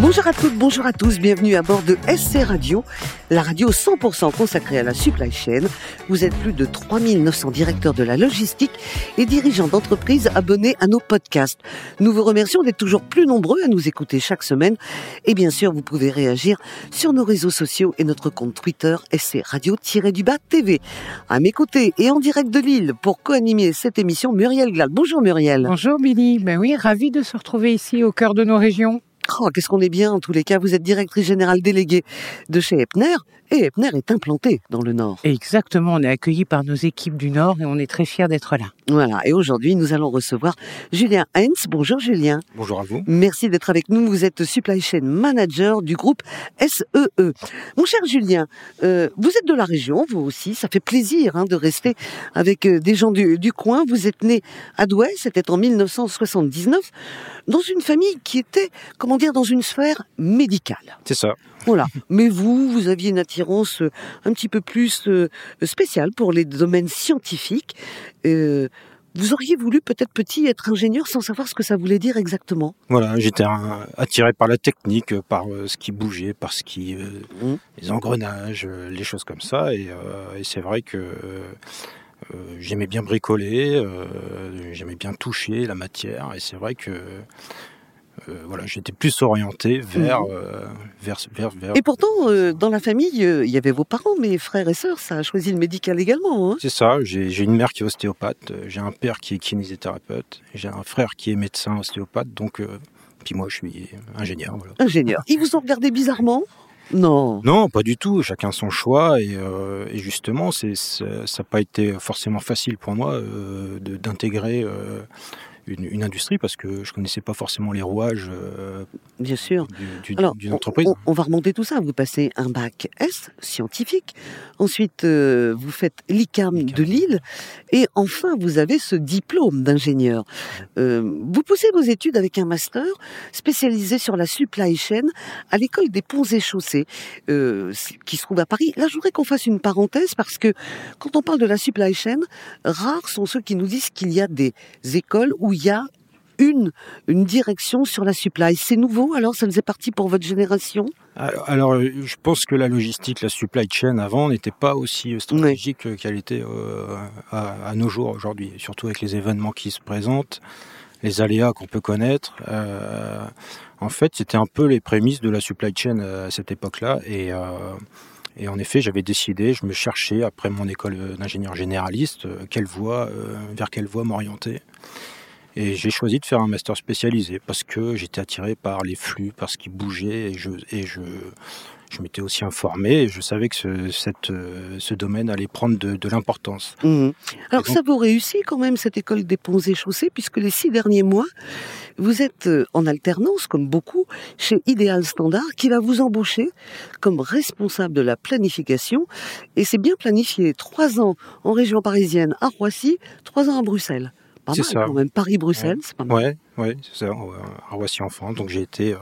Bonjour à toutes, bonjour à tous, bienvenue à bord de SC Radio, la radio 100% consacrée à la supply chain. Vous êtes plus de 3900 directeurs de la logistique et dirigeants d'entreprises abonnés à nos podcasts. Nous vous remercions d'être toujours plus nombreux à nous écouter chaque semaine. Et bien sûr, vous pouvez réagir sur nos réseaux sociaux et notre compte Twitter SC Radio-du-Bas TV. À mes côtés et en direct de Lille pour co-animer cette émission, Muriel Glad. Bonjour Muriel. Bonjour Billy, ben oui, ravi de se retrouver ici au cœur de nos régions. Oh, qu'est-ce qu'on est bien en tous les cas. Vous êtes directrice générale déléguée de chez Epner et Epner est implanté dans le Nord. Exactement, on est accueilli par nos équipes du Nord et on est très fiers d'être là. Voilà, et aujourd'hui nous allons recevoir Julien Hens. Bonjour Julien. Bonjour à vous. Merci d'être avec nous. Vous êtes supply chain manager du groupe SEE. E. Mon cher Julien, euh, vous êtes de la région, vous aussi. Ça fait plaisir hein, de rester avec euh, des gens du, du, coin. Vous êtes né à Douai, c'était en 1979, dans une famille qui était, comment dire, dans une sphère médicale. C'est ça. Voilà. Mais vous, vous aviez une attirance euh, un petit peu plus euh, spéciale pour les domaines scientifiques. Euh, vous auriez voulu peut-être petit être ingénieur sans savoir ce que ça voulait dire exactement? Voilà, j'étais attiré par la technique, par ce qui bougeait, par ce qui, mmh. les engrenages, les choses comme ça. Et, et c'est vrai que j'aimais bien bricoler, j'aimais bien toucher la matière. Et c'est vrai que voilà, j'étais plus orienté vers, mhm. euh, vers, vers, vers, Et pourtant, euh, dans la famille, il y avait vos parents, mes frères et sœurs, ça a choisi le médical également. Hein C'est ça, j'ai une mère qui est ostéopathe, j'ai un père qui est kinésithérapeute, j'ai un frère qui est médecin ostéopathe, donc, puis moi je suis ingénieur. Voilà. Ingénieur. Ils vous ont regardé bizarrement? Non. Non, pas du tout. Chacun son choix. Et, et justement, c'est, ça n'a pas été forcément facile pour moi d'intégrer une, industrie parce que je connaissais pas forcément les rouages euh, Bien sûr. d'une entreprise. On, va remonter tout ça. Vous passez un bac S scientifique, ensuite euh, vous faites l'ICAM de Lille, et enfin vous avez ce diplôme d'ingénieur. Euh, vous poussez vos études avec un master spécialisé sur la supply chain à l'école des ponts et chaussées qui se trouve à Paris. Là, je voudrais qu'on fasse une parenthèse parce que quand on parle de la supply chain, rares sont ceux qui nous disent qu'il y a des écoles où il y a une, une direction sur la supply. C'est nouveau, alors ça faisait partie pour votre génération? Alors, je pense que la logistique, la supply chain avant n'était pas aussi stratégique qu'elle était euh, à, nos jours aujourd'hui, surtout avec les événements qui se présentent, les aléas qu'on peut connaître. Euh, en fait, c'était un peu les prémices de la supply chain à cette époque-là. Et, euh, et en effet, j'avais décidé, je me cherchais après mon école d'ingénieur généraliste, quelle voie, vers quelle voie m'orienter. Et j'ai choisi de faire un master spécialisé parce que j'étais attiré par les flux, par ce qui bougeait et je, et je, je m'étais aussi informé et je savais que ce, cette, ce domaine allait prendre de, de l'importance. Mmh. Alors ça vous réussit quand même cette école des ponts et chaussées puisque les six derniers mois, vous êtes euh, en alternance comme beaucoup chez Ideal Standard qui va vous embaucher comme responsable de la planification et c'est bien planifié. Trois ans en région parisienne à Roissy, trois ans à Bruxelles. C'est ça. Quand même Paris-Bruxelles, c'est pas mal. Ouais, c'est ça, à Roissy en France. Donc j'ai été, euh,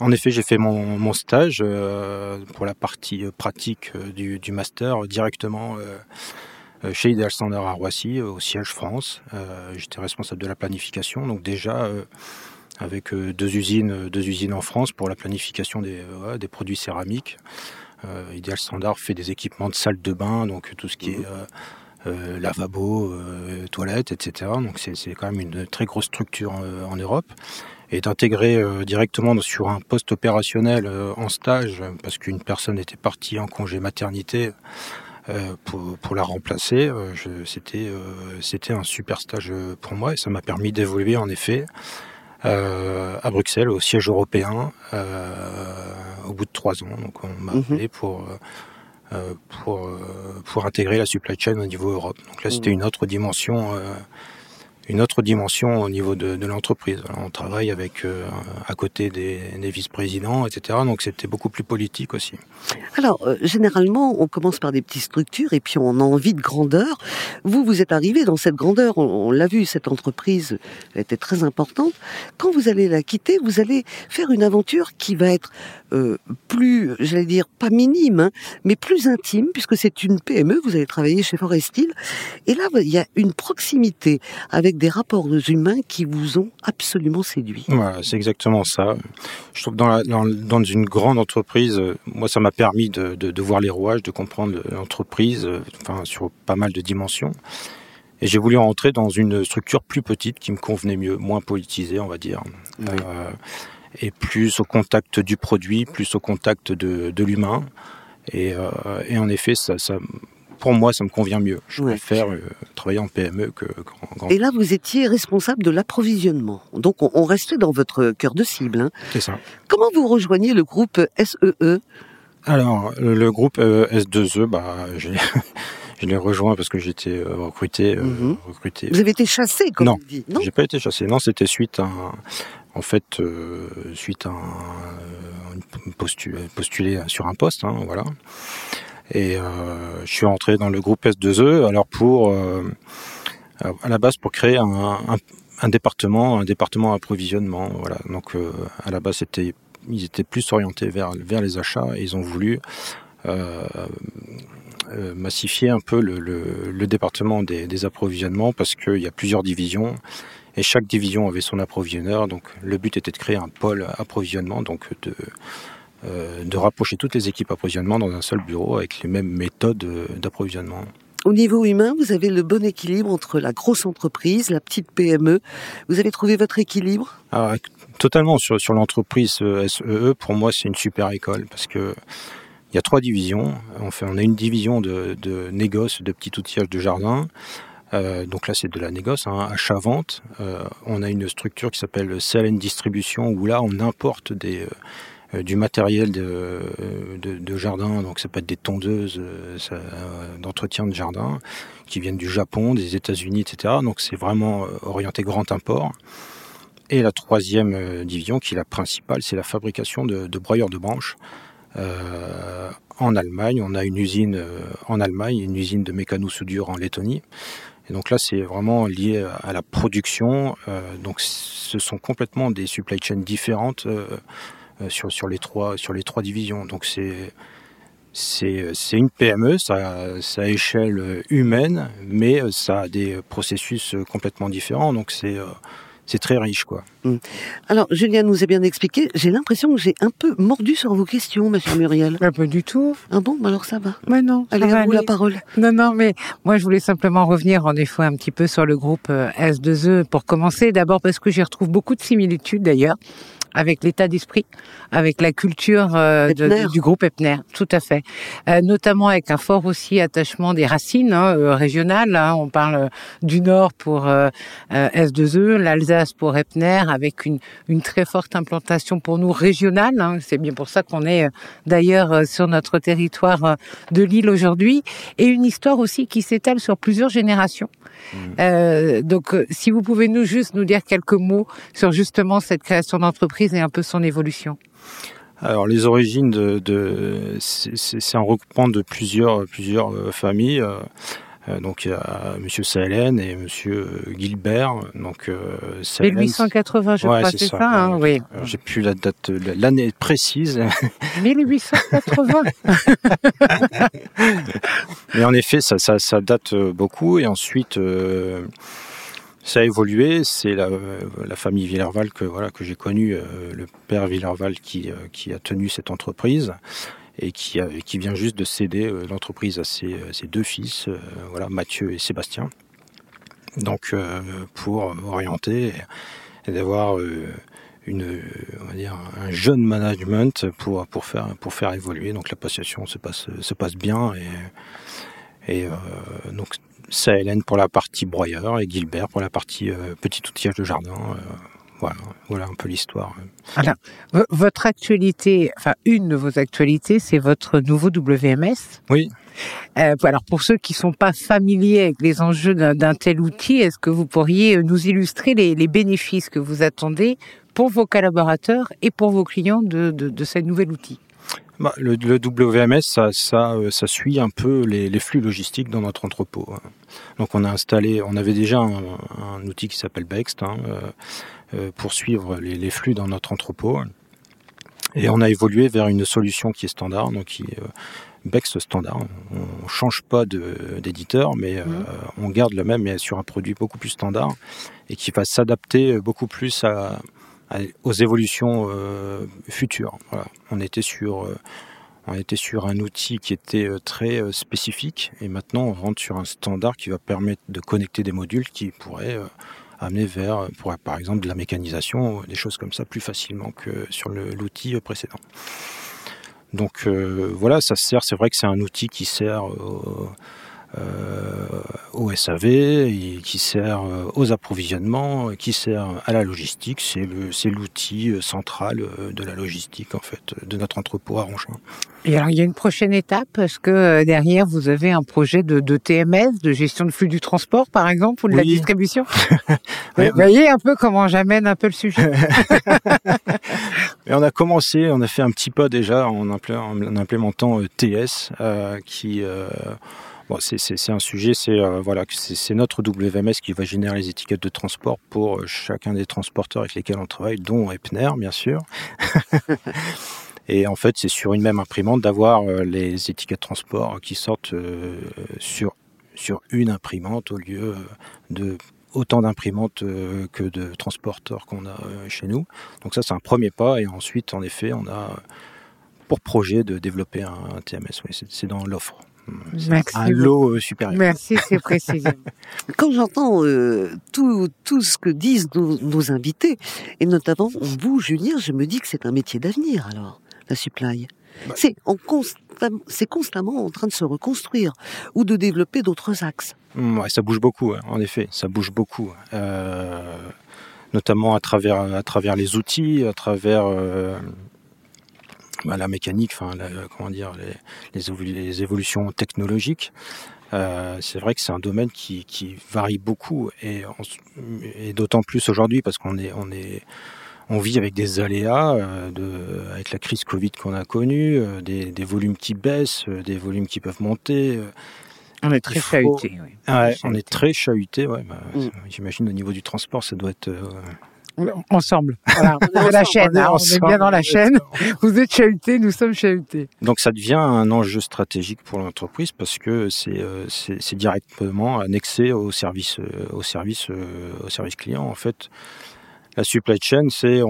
en effet, j'ai fait mon, mon stage euh, pour la partie euh, pratique du, du master directement chez Ideal Standard à Roissy, au siège France. J'étais responsable de la planification, donc déjà avec deux usines, deux usines en France pour la planification des, des produits céramiques. Ideal Standard fait des équipements de salle de bain, donc tout ce qui est mmh. Lavabo, euh, toilettes, etc. Donc c'est quand même une très grosse structure euh, en, Europe. Et d'intégrer directement sur un poste opérationnel en stage, parce qu'une personne était partie en congé maternité, pour, pour, la remplacer. C'était c'était un super stage pour moi et ça m'a permis d'évoluer en effet à Bruxelles, au siège européen, au bout de trois ans. Donc on m'a mhm. appelé pour euh, pour, euh, pour intégrer la supply chain au niveau Europe. Donc là, c'était mmh. une autre dimension euh, une autre dimension au niveau de, de l'entreprise. On travaille avec à côté des, des vice-présidents, etc. Donc c'était beaucoup plus politique aussi. Alors généralement, on commence par des petites structures et puis on a envie de grandeur. Vous, vous êtes arrivé dans cette grandeur. On, l'a vu, cette entreprise était très importante. Quand vous allez la quitter, vous allez faire une aventure qui va être euh, plus, j'allais dire, pas minime, hein, mais plus intime, puisque c'est une PME, vous avez travaillé chez Forestil, et là, il y a une proximité avec des rapports humains qui vous ont absolument séduit. Voilà, c'est exactement ça. Je trouve que dans, la, dans, dans une grande entreprise, euh, moi, ça m'a permis de, de, de, voir les rouages, de comprendre l'entreprise, euh, enfin, sur pas mal de dimensions. Et j'ai voulu rentrer dans une structure plus petite qui me convenait mieux, moins politisée, on va dire. Oui. Euh, et plus au contact du produit, plus au contact de, de l'humain. Et, euh, et, en effet, ça, ça, pour moi, ça me convient mieux. Je ouais. préfère euh, travailler en PME que en grand. Et là, vous étiez responsable de l'approvisionnement. Donc, on, on, restait dans votre cœur de cible. Hein. C'est ça. Comment vous rejoignez le groupe SEE Alors, le, groupe euh, S2E, bah, j'ai... je l'ai rejoint parce que j'étais recruté, -hmm. recruté. Vous avez été chassé, comme non, on dit Non, j'ai pas été chassé. Non, c'était suite à, un, en fait, euh, suite à un, postulé, postulé sur un poste, hein, voilà. Et euh, je suis rentré dans le groupe S2E, alors pour, euh, à la base, pour créer un, département, un département approvisionnement, voilà. Donc, euh, à la base, ils étaient plus orientés vers, les achats et ils ont voulu euh, massifier un peu le, département des, approvisionnements parce qu'il y a plusieurs divisions et chaque division avait son approvisionneur. Donc le but était de créer un pôle approvisionnement, donc de, euh, de rapprocher toutes les équipes approvisionnement dans un seul bureau avec les mêmes méthodes d'approvisionnement. Au niveau humain, vous avez le bon équilibre entre la grosse entreprise, la petite PME. Vous avez trouvé votre équilibre? Alors, Totalement sur, sur l'entreprise SEE, pour moi c'est une super école parce que il y a trois divisions. On, fait, on a une division de, de négoce, de petit outillage de jardin. Euh, donc là, c'est de la négoce, hein, achat-vente. Euh, on a une structure qui s'appelle Sell Distribution, où là, on importe euh, du matériel de, jardin. Donc ça peut être des tondeuses d'entretien de jardin qui viennent du Japon, des États-Unis, etc. Donc c'est vraiment orienté grand import. Et la troisième division, qui est la principale, c'est la fabrication de, broyeurs de branches. En Allemagne, on a une usine en Allemagne, une usine de mécano-soudure en Lettonie. Et donc là, c'est vraiment lié à la production. Euh, donc ce sont complètement des supply chains différentes euh, sur, sur, les trois, sur les trois divisions. Donc c'est c'est une PME, ça, ça a échelle humaine, mais ça a des processus complètement différents. Donc c'est c'est très riche, quoi. Mmh. Alors, Julien nous a bien expliqué. J'ai l'impression que j'ai un peu mordu sur vos questions, Monsieur Muriel. Pas, pas du tout. Ah bon, alors ça va. Mais non. Allez, à vous aller. la parole. Non, non, mais moi, je voulais simplement revenir en effet un petit peu sur le groupe euh, S2E pour commencer. D'abord parce que j'y retrouve beaucoup de similitudes d'ailleurs avec l'état d'esprit, avec la culture euh, de, du groupe Epner, tout à fait. Euh, notamment avec un fort aussi attachement des racines hein, euh, régionales. Hein, on parle du Nord pour euh, S2E, l'Alsace pour Epner, avec une, une, très forte implantation pour nous régionale. Hein, C'est bien pour ça qu'on est d'ailleurs sur notre territoire de l'île aujourd'hui, et une histoire aussi qui s'étale sur plusieurs générations. Mmh. donc, si vous pouvez nous juste nous dire quelques mots sur justement cette création d'entreprise et un peu son évolution alors les origines de, de c'est un regroupement de plusieurs plusieurs familles. Euh, donc il y a Monsieur Salen et Monsieur Gilbert. Donc euh, 1880, je ouais, crois, c'est ça. ça hein, oui. J'ai plus la date, l'année précise. 1880. Mais en effet, ça, ça, ça date beaucoup. Et ensuite. Euh, ça a évolué. C'est la, la, famille Villerval que voilà que j'ai connue, euh, le père Villerval qui euh, qui a tenu cette entreprise et qui qui vient juste de céder euh, l'entreprise à ses, ses, deux fils, euh, voilà Mathieu et Sébastien. Donc euh, pour orienter et, et d'avoir une on va dire un jeune management pour pour faire pour faire évoluer. Donc la passation se passe se passe bien et et donc Hélène pour la partie broyeur et Gilbert pour la partie euh, petit outillage de jardin. Euh, voilà, voilà un peu l'histoire. Alors, votre actualité, enfin une de vos actualités, c'est votre nouveau WMS. Oui. Euh, alors pour ceux qui sont pas familiers avec les enjeux d'un tel outil, est-ce que vous pourriez nous illustrer les, les, bénéfices que vous attendez pour vos collaborateurs et pour vos clients de, de, de ce nouvel outil? Bah, le, le, WMS, ça, ça, euh, ça, suit un peu les, les, flux logistiques dans notre entrepôt. Hein. Donc on a installé, on avait déjà un, un outil qui s'appelle Bext hein, euh, euh, pour suivre les, les, flux dans notre entrepôt. Et on a évolué vers une solution qui est standard, donc qui Bex standard. On change pas d'éditeur, mais euh, mmh. on garde le même, mais sur un produit beaucoup plus standard et qui va s'adapter beaucoup plus à, aux évolutions euh, futures. Voilà. On était sur euh, on était sur un outil qui était très spécifique et maintenant on rentre sur un standard qui va permettre de connecter des modules qui pourraient amener vers, par exemple, de la mécanisation, des choses comme ça plus facilement que sur l'outil précédent. Donc euh, voilà, ça sert, c'est vrai que c'est un outil qui sert euh, au SAV, et qui sert euh, aux approvisionnements, qui sert à la logistique. C'est l'outil euh, central de la logistique en fait de notre entrepôt à Rongin. Et alors il y a une prochaine étape parce que derrière vous avez un projet de, TMS, de gestion de flux du transport par exemple ou de la distribution? vous voyez un peu comment j'amène un peu le sujet. Et on a commencé, on a fait un petit pas déjà en, implémentant TS qui Bon, c'est un sujet, c'est euh, voilà, c'est notre WMS qui va générer les étiquettes de transport pour euh, chacun des transporteurs avec lesquels on travaille, dont Epner, bien sûr. Et en fait, c'est sur une même imprimante d'avoir euh, les étiquettes de transport qui sortent sur, sur une imprimante au lieu de autant d'imprimantes que de transporteurs qu'on a chez nous. Donc ça, c'est un premier pas. Et ensuite, en effet, on a pour projet de développer un, un TMS. Oui, c'est dans l'offre. Merci un lot euh, supérieur. Merci, c'est précis. Quand j'entends euh, tout, tout ce que disent nos, invités, et notamment vous, Julien, je me dis que c'est un métier d'avenir alors, la supply. Bah. C'est constamment en train de se reconstruire ou de développer d'autres axes. Mmh, ouais, ça bouge beaucoup, hein, en effet, ça bouge beaucoup. Euh, notamment à travers, à travers les outils, à travers bah, la mécanique, enfin, comment dire, les, les, évolutions technologiques. Euh, c'est vrai que c'est un domaine qui, qui, varie beaucoup et, et d'autant plus aujourd'hui parce qu'on est, on est, on vit avec des aléas, euh, de, avec la crise Covid qu'on a connue, euh, des, des, volumes qui baissent, euh, des volumes qui peuvent monter. On est très chahuté. Oui. Ouais, on est très chahuté. Ouais, bah, mm. J'imagine au niveau du transport, ça doit être ensemble. Voilà, on est la chaîne, hein, on est, bien dans la chaîne. Vous êtes chahuté, nous sommes chahutés. Donc ça devient un enjeu stratégique pour l'entreprise parce que c'est euh, c'est directement annexé au service euh, au service euh, au service client en fait. La supply chain, c'est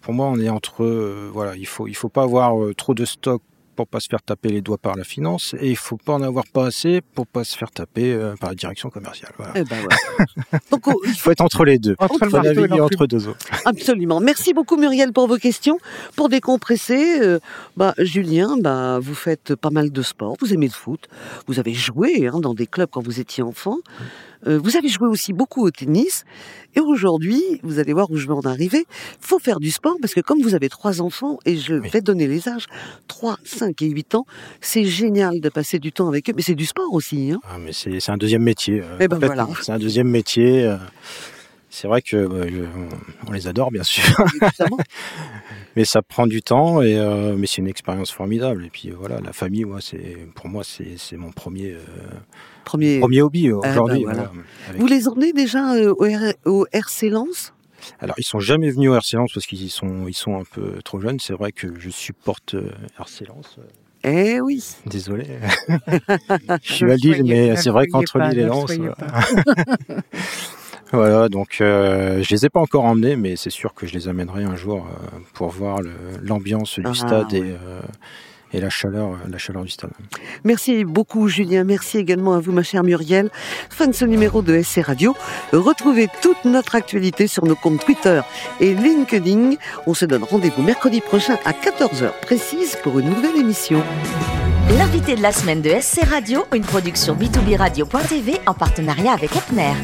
pour moi on est entre voilà il faut il faut pas avoir trop de stock pour pas se faire taper les doigts par la finance et il faut pas en avoir pas assez pour pas se faire taper euh, par la direction commerciale. Eh ben Donc, il faut être entre les deux, entre, le entre deux autres. Absolument. Merci beaucoup Muriel pour vos questions. Pour décompresser, euh, bah, Julien, bah, vous faites pas mal de sport, vous aimez le foot, vous avez joué hein, dans des clubs quand vous étiez enfant. Vous avez joué aussi beaucoup au tennis. Et aujourd'hui, vous allez voir où je vais en arriver, faut faire du sport parce que comme vous avez trois enfants, et je vais donner les âges, 3, 5 et 8 ans, c'est génial de passer du temps avec eux. Mais c'est du sport aussi. Hein ah, mais c'est un deuxième métier. Euh, eh ben voilà. C'est un deuxième métier. Euh, c'est vrai que on les adore bien sûr, mais ça prend du temps et mais c'est une expérience formidable. Et puis voilà, la famille, moi, c'est pour moi c'est mon premier Premier, Premier hobby euh, ah, aujourd'hui. Bah, Vous les emmenez déjà euh, au, au RC Lens? Alors ils sont jamais venus au RC Lens parce qu'ils sont ils sont un peu trop jeunes. C'est vrai que je supporte euh, RC Lens. Eh oui. Désolé. je suis à Lille, mais c'est vrai qu'entre Lille et Lens. voilà, donc euh, je les ai pas encore emmenés, mais c'est sûr que je les amènerai un jour pour voir l'ambiance du ah, stade et et la chaleur, euh, la chaleur du stade. Merci beaucoup Julien, merci également à vous ma chère Muriel. Fin de ce numéro de SC Radio. Retrouvez toute notre actualité sur nos comptes Twitter et LinkedIn. On se donne rendez-vous mercredi prochain à 14h précise pour une nouvelle émission. L'invité de la semaine de SC Radio, une production b2b radio.tv en partenariat avec Epner.